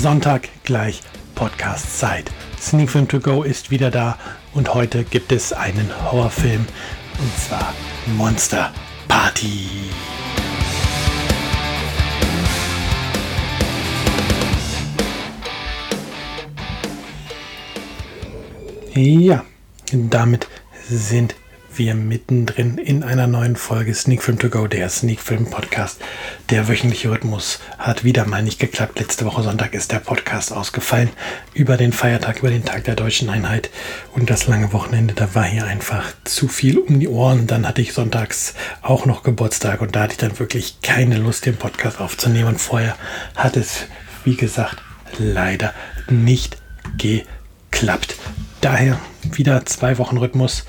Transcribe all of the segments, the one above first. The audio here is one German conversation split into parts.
Sonntag gleich Podcast-Zeit. Sneak Film To Go ist wieder da und heute gibt es einen Horrorfilm und zwar Monster Party. Ja, damit sind wir mittendrin in einer neuen Folge Sneak Film To Go, der Sneak Film Podcast. Der wöchentliche Rhythmus hat wieder mal nicht geklappt. Letzte Woche Sonntag ist der Podcast ausgefallen über den Feiertag, über den Tag der deutschen Einheit und das lange Wochenende. Da war hier einfach zu viel um die Ohren. Dann hatte ich sonntags auch noch Geburtstag und da hatte ich dann wirklich keine Lust, den Podcast aufzunehmen. Und vorher hat es, wie gesagt, leider nicht geklappt. Daher wieder zwei Wochen Rhythmus.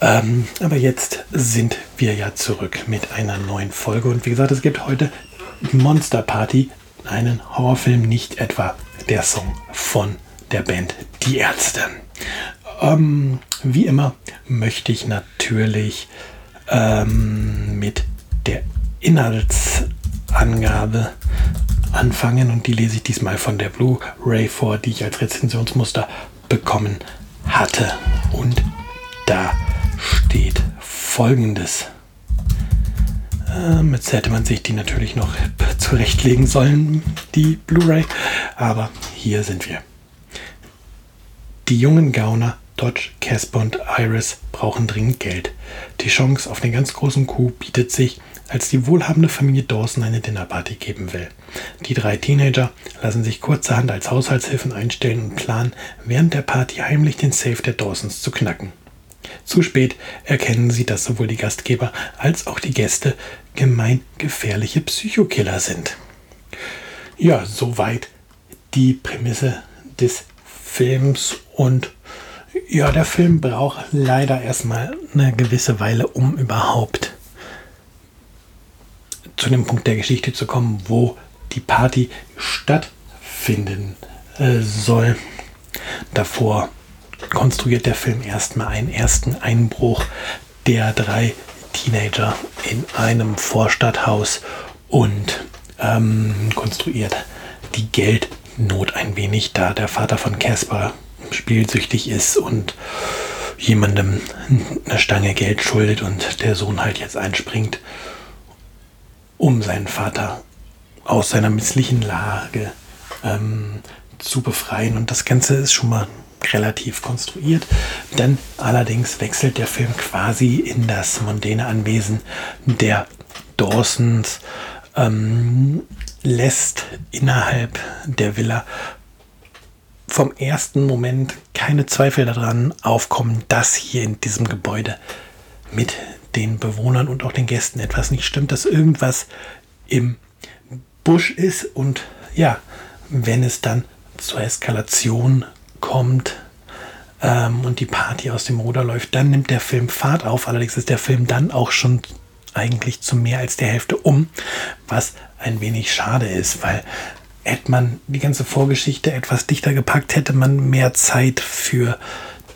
Ähm, aber jetzt sind wir ja zurück mit einer neuen Folge. Und wie gesagt, es gibt heute Monster Party, einen Horrorfilm, nicht etwa der Song von der Band Die Ärzte. Ähm, wie immer möchte ich natürlich ähm, mit der Inhaltsangabe anfangen und die lese ich diesmal von der Blu-ray vor, die ich als Rezensionsmuster bekommen hatte. Und da steht folgendes. Ähm, jetzt hätte man sich die natürlich noch zurechtlegen sollen, die Blu-ray. Aber hier sind wir. Die jungen Gauner Dodge, Casper und Iris brauchen dringend Geld. Die Chance auf den ganz großen Coup bietet sich, als die wohlhabende Familie Dawson eine Dinnerparty geben will. Die drei Teenager lassen sich kurzerhand als Haushaltshilfen einstellen und planen, während der Party heimlich den Safe der Dawsons zu knacken. Zu spät erkennen sie, dass sowohl die Gastgeber als auch die Gäste gemeingefährliche Psychokiller sind. Ja, soweit die Prämisse des Films und ja, der Film braucht leider erstmal eine gewisse Weile, um überhaupt zu dem Punkt der Geschichte zu kommen, wo die Party stattfinden äh, soll. Davor konstruiert der Film erstmal einen ersten Einbruch der drei Teenager in einem Vorstadthaus und ähm, konstruiert die Geldnot ein wenig, da der Vater von Casper spielsüchtig ist und jemandem eine Stange Geld schuldet und der Sohn halt jetzt einspringt, um seinen Vater aus seiner misslichen Lage ähm, zu befreien. Und das Ganze ist schon mal relativ konstruiert. Dann allerdings wechselt der Film quasi in das mondäne Anwesen der Dawsons, ähm, lässt innerhalb der Villa vom ersten Moment keine Zweifel daran aufkommen, dass hier in diesem Gebäude mit den Bewohnern und auch den Gästen etwas nicht stimmt, dass irgendwas im Busch ist und ja, wenn es dann zur Eskalation kommt ähm, und die Party aus dem Ruder läuft, dann nimmt der Film Fahrt auf. Allerdings ist der Film dann auch schon eigentlich zu mehr als der Hälfte um, was ein wenig schade ist, weil hätte man die ganze Vorgeschichte etwas dichter gepackt, hätte man mehr Zeit für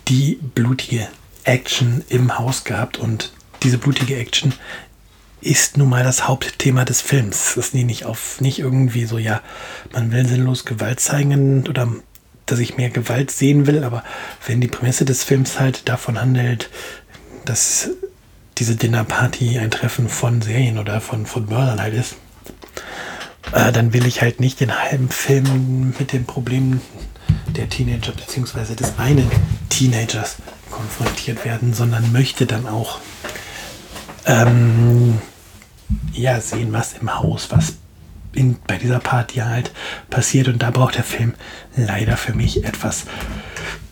die blutige Action im Haus gehabt und diese blutige Action ist nun mal das Hauptthema des Films. Das ist nicht auf nicht irgendwie so, ja, man will sinnlos Gewalt zeigen oder dass ich mehr Gewalt sehen will, aber wenn die Prämisse des Films halt davon handelt, dass diese Dinnerparty ein Treffen von Serien oder von, von Mördern halt ist, äh, dann will ich halt nicht den halben Film mit den Problemen der Teenager bzw. des einen Teenagers konfrontiert werden, sondern möchte dann auch ähm, ja, sehen, was im Haus, was in, bei dieser Party halt passiert. Und da braucht der Film leider für mich etwas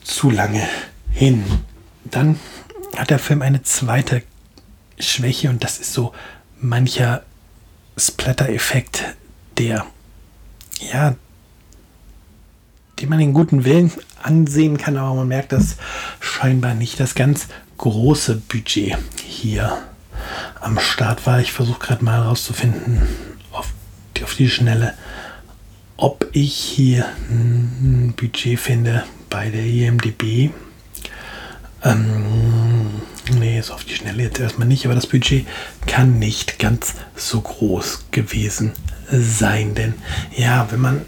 zu lange hin. Dann hat der Film eine zweite Schwäche und das ist so mancher Splatter-Effekt, der ja, den man den guten Willen ansehen kann, aber man merkt das scheinbar nicht. Das ganz große Budget hier am Start war. Ich versuche gerade mal herauszufinden, auf die Schnelle, ob ich hier ein Budget finde bei der IMDB. Ähm, nee, ist auf die Schnelle jetzt erstmal nicht, aber das Budget kann nicht ganz so groß gewesen sein. Denn ja, wenn man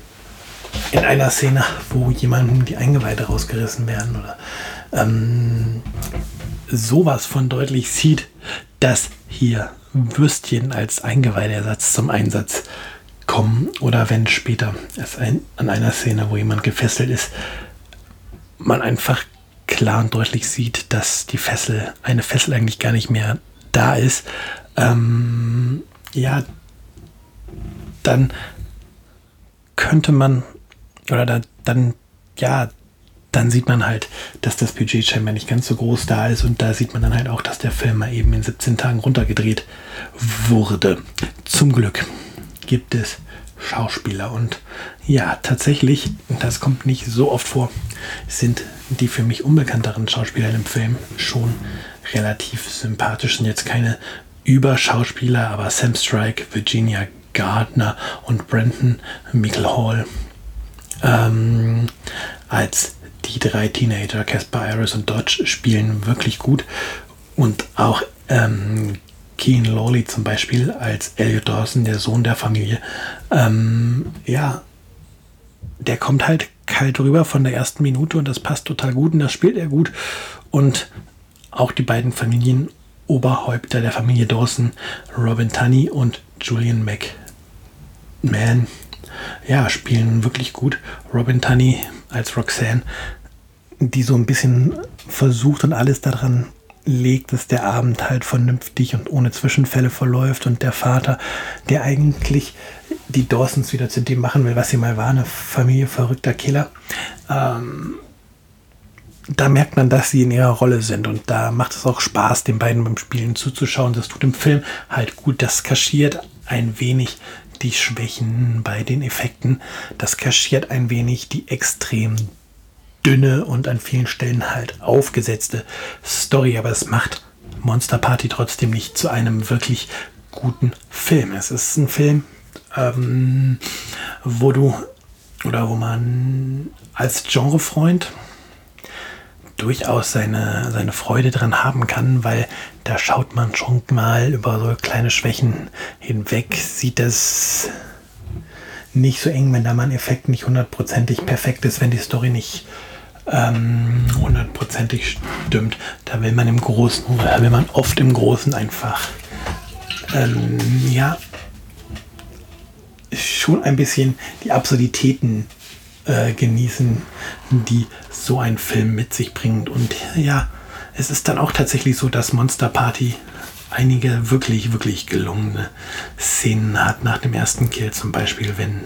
in einer Szene, wo jemandem die Eingeweide rausgerissen werden oder ähm, sowas von deutlich sieht, dass hier Würstchen als Eingeweideersatz zum Einsatz kommen oder wenn später es ein, an einer Szene, wo jemand gefesselt ist, man einfach klar und deutlich sieht, dass die Fessel, eine Fessel eigentlich gar nicht mehr da ist, ähm, ja, dann könnte man, oder da, dann, ja, dann sieht man halt, dass das Budget scheinbar nicht ganz so groß da ist und da sieht man dann halt auch, dass der Film mal eben in 17 Tagen runtergedreht wurde. Zum Glück gibt es Schauspieler und ja, tatsächlich, das kommt nicht so oft vor, sind die für mich unbekannteren Schauspieler im Film schon relativ sympathisch. Sind jetzt keine Überschauspieler, aber Sam Strike, Virginia Gardner und Brandon Michael Hall ähm, als die drei Teenager, Caspar, Iris und Dodge, spielen wirklich gut. Und auch ähm, Keen Lawley zum Beispiel als Elliot Dawson, der Sohn der Familie, ähm, ja, der kommt halt kalt rüber von der ersten Minute und das passt total gut und das spielt er gut. Und auch die beiden Familienoberhäupter der Familie Dawson, Robin Tunney und Julian McMahon, ja, spielen wirklich gut. Robin Tunney als Roxanne, die so ein bisschen versucht und alles daran legt, dass der Abend halt vernünftig und ohne Zwischenfälle verläuft und der Vater, der eigentlich die Dawsons wieder zu dem machen will, was sie mal war, eine Familie verrückter Killer. Ähm, da merkt man, dass sie in ihrer Rolle sind und da macht es auch Spaß, den beiden beim Spielen zuzuschauen. Das tut im Film halt gut. Das kaschiert ein wenig die Schwächen bei den Effekten. Das kaschiert ein wenig die extrem dünne und an vielen Stellen halt aufgesetzte Story, aber es macht Monster Party trotzdem nicht zu einem wirklich guten Film. Es ist ein Film, ähm, wo du oder wo man als Genrefreund durchaus seine, seine Freude dran haben kann, weil da schaut man schon mal über so kleine Schwächen hinweg, sieht das nicht so eng, wenn da mal ein Effekt nicht hundertprozentig perfekt ist, wenn die Story nicht ähm, hundertprozentig stimmt. Da will man im Großen, da will man oft im Großen einfach ähm, ja schon ein bisschen die Absurditäten äh, genießen, die so ein Film mit sich bringt. Und ja, es ist dann auch tatsächlich so, dass Monster Party einige wirklich, wirklich gelungene Szenen hat. Nach dem ersten Kill zum Beispiel, wenn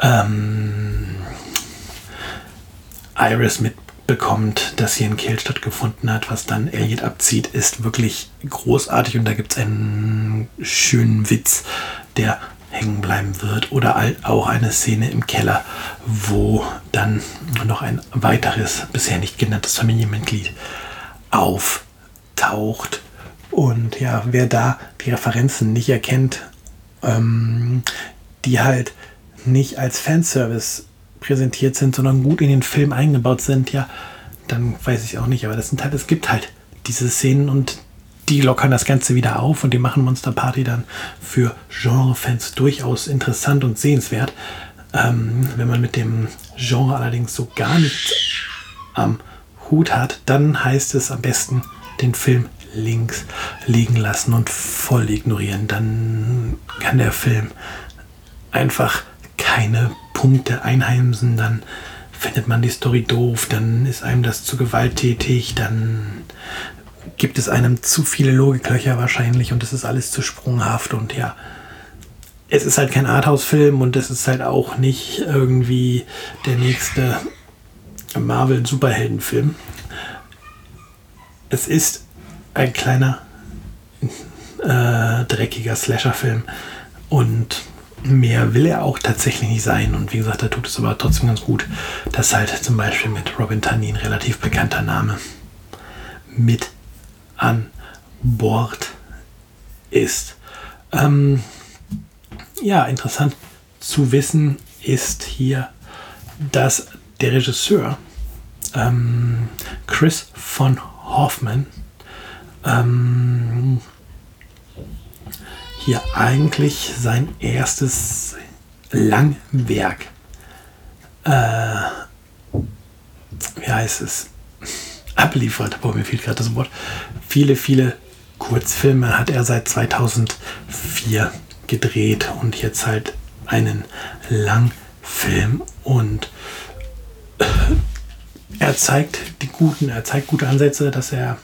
ähm, Iris mitbekommt, dass hier ein Kill stattgefunden hat, was dann Elliot abzieht, ist wirklich großartig und da gibt es einen schönen Witz, der hängen bleiben wird. Oder auch eine Szene im Keller, wo dann noch ein weiteres, bisher nicht genanntes Familienmitglied auftaucht. Und ja, wer da die Referenzen nicht erkennt, ähm, die halt nicht als Fanservice präsentiert sind, sondern gut in den Film eingebaut sind, ja, dann weiß ich auch nicht. Aber das sind halt, es gibt halt diese Szenen und die lockern das Ganze wieder auf und die machen Monster Party dann für Genre-Fans durchaus interessant und sehenswert. Ähm, wenn man mit dem Genre allerdings so gar nichts am Hut hat, dann heißt es am besten den Film links liegen lassen und voll ignorieren. Dann kann der Film einfach keine Punkte einheimsen, dann findet man die Story doof, dann ist einem das zu gewalttätig, dann gibt es einem zu viele Logiklöcher wahrscheinlich und es ist alles zu sprunghaft und ja, es ist halt kein Arthouse-Film und es ist halt auch nicht irgendwie der nächste Marvel-Superheldenfilm. Es ist ein kleiner, äh, dreckiger Slasher-Film und mehr will er auch tatsächlich nicht sein. Und wie gesagt, da tut es aber trotzdem ganz gut, dass halt zum Beispiel mit Robin Tunney ein relativ bekannter Name mit an Bord ist. Ähm, ja, interessant zu wissen ist hier, dass der Regisseur ähm, Chris von Hoffman ähm, hier eigentlich sein erstes Langwerk. Äh, wie heißt es, abliefert, aber mir fehlt gerade das Wort, viele, viele Kurzfilme hat er seit 2004 gedreht und jetzt halt einen Langfilm. Und er zeigt die guten, er zeigt gute Ansätze, dass er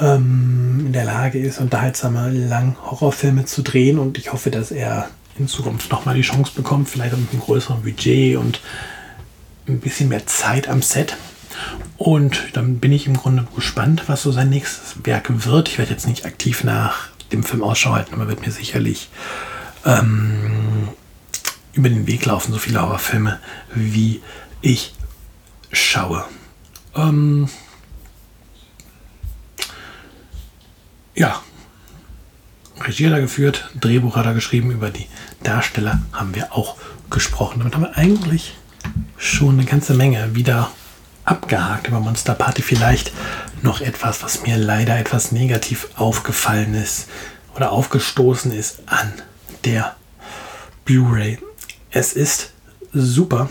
ähm, in der Lage ist, unterhaltsame lang Horrorfilme zu drehen und ich hoffe, dass er in Zukunft nochmal die Chance bekommt, vielleicht mit einem größeren Budget und ein bisschen mehr Zeit am Set. Und dann bin ich im Grunde gespannt, was so sein nächstes Werk wird. Ich werde jetzt nicht aktiv nach dem Film Ausschau halten, aber wird mir sicherlich ähm, über den Weg laufen, so viele Horrorfilme, wie ich schaue. Ähm, ja, Regie hat er geführt, Drehbuch hat er geschrieben, über die Darsteller haben wir auch gesprochen. Damit haben wir eigentlich schon eine ganze Menge wieder abgehakt über Monster Party. Vielleicht noch etwas, was mir leider etwas negativ aufgefallen ist oder aufgestoßen ist an der Blu-ray. Es ist super,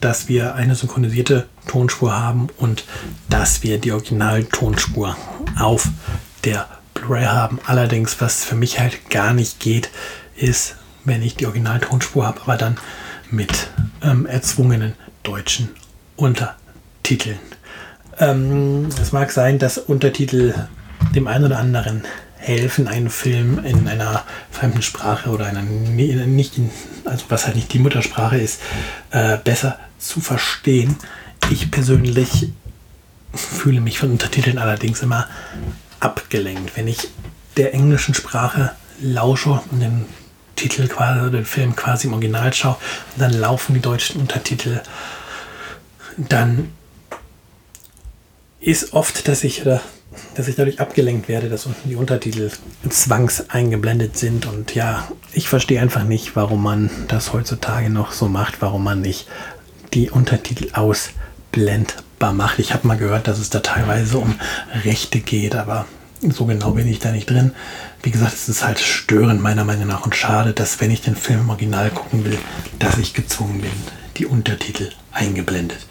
dass wir eine synchronisierte Tonspur haben und dass wir die Originaltonspur auf der Blu-ray haben. Allerdings, was für mich halt gar nicht geht, ist, wenn ich die Originaltonspur habe, aber dann mit ähm, erzwungenen deutschen Untertiteln. Ähm, es mag sein, dass Untertitel dem einen oder anderen helfen, einen Film in einer fremden Sprache oder einer nicht, also was halt nicht die Muttersprache ist, äh, besser zu verstehen. Ich persönlich fühle mich von Untertiteln allerdings immer abgelenkt. Wenn ich der englischen Sprache lausche und den Titel quasi, den Film quasi im Original schaue, und dann laufen die deutschen Untertitel, dann ist oft, dass ich, dass ich dadurch abgelenkt werde, dass unten die Untertitel zwangs eingeblendet sind. Und ja, ich verstehe einfach nicht, warum man das heutzutage noch so macht, warum man nicht die Untertitel ausblendbar macht. Ich habe mal gehört, dass es da teilweise um Rechte geht, aber so genau bin ich da nicht drin. Wie gesagt, es ist halt störend meiner Meinung nach und schade, dass wenn ich den Film im Original gucken will, dass ich gezwungen bin, die Untertitel eingeblendet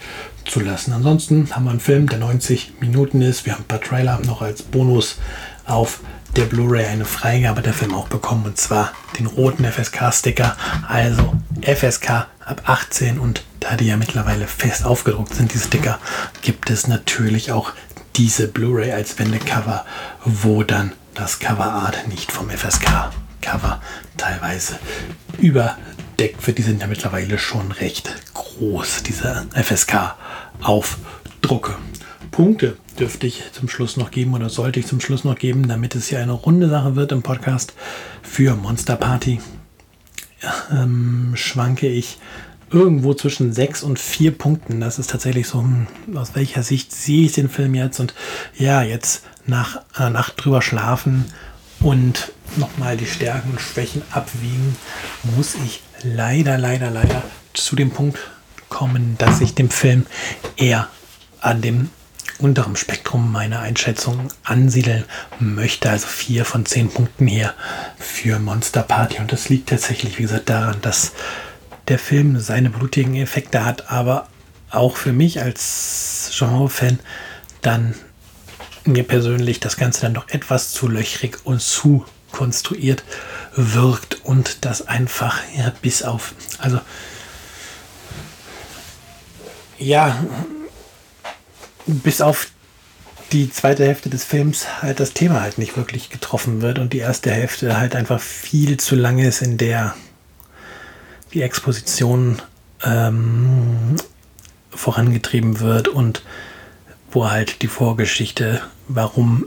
zu lassen. Ansonsten haben wir einen Film, der 90 Minuten ist. Wir haben ein paar Trailer noch als Bonus auf der Blu-ray eine Freigabe der Film auch bekommen und zwar den roten FSK-Sticker, also FSK ab 18 und da die ja mittlerweile fest aufgedruckt sind, die Sticker, gibt es natürlich auch diese Blu-ray als Wendecover, wo dann das Coverart nicht vom FSK-Cover teilweise überdeckt wird. Die sind ja mittlerweile schon recht groß, diese FSK-Aufdrucke. Punkte dürfte ich zum Schluss noch geben oder sollte ich zum Schluss noch geben, damit es hier eine runde Sache wird im Podcast für Monster Party. Ähm, schwanke ich irgendwo zwischen sechs und vier Punkten. Das ist tatsächlich so, hm, aus welcher Sicht sehe ich den Film jetzt und ja, jetzt nach einer Nacht drüber schlafen und nochmal die Stärken und Schwächen abwiegen, muss ich leider, leider, leider zu dem Punkt kommen, dass ich dem Film eher an dem unterem Spektrum meiner Einschätzung ansiedeln möchte. Also vier von zehn Punkten hier für Monster Party. Und das liegt tatsächlich, wie gesagt, daran, dass der Film seine blutigen Effekte hat, aber auch für mich als Genre-Fan dann mir persönlich das Ganze dann doch etwas zu löchrig und zu konstruiert wirkt und das einfach ja, bis auf, also ja, bis auf die zweite Hälfte des Films halt das Thema halt nicht wirklich getroffen wird und die erste Hälfte halt einfach viel zu lange ist, in der die Exposition ähm, vorangetrieben wird und wo halt die Vorgeschichte, warum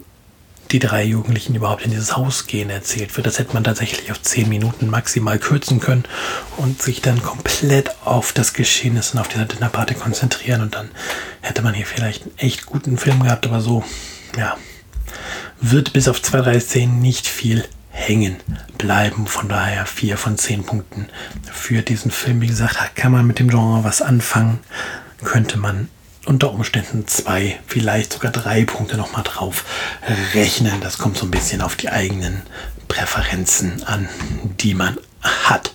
die drei Jugendlichen überhaupt in dieses Haus gehen, erzählt wird. Das hätte man tatsächlich auf zehn Minuten maximal kürzen können und sich dann komplett auf das Geschehnis und auf dieser Dinnerparty konzentrieren und dann hätte man hier vielleicht einen echt guten Film gehabt, aber so, ja, wird bis auf zwei, drei Szenen nicht viel hängen bleiben. Von daher vier von zehn Punkten für diesen Film. Wie gesagt, kann man mit dem Genre was anfangen, könnte man unter Umständen zwei, vielleicht sogar drei Punkte nochmal drauf rechnen. Das kommt so ein bisschen auf die eigenen Präferenzen an, die man hat.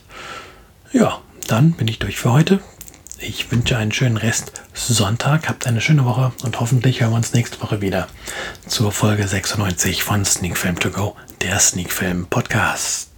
Ja, dann bin ich durch für heute. Ich wünsche einen schönen Rest Sonntag. Habt eine schöne Woche und hoffentlich hören wir uns nächste Woche wieder zur Folge 96 von Sneak Film To Go, der Sneak Film Podcast.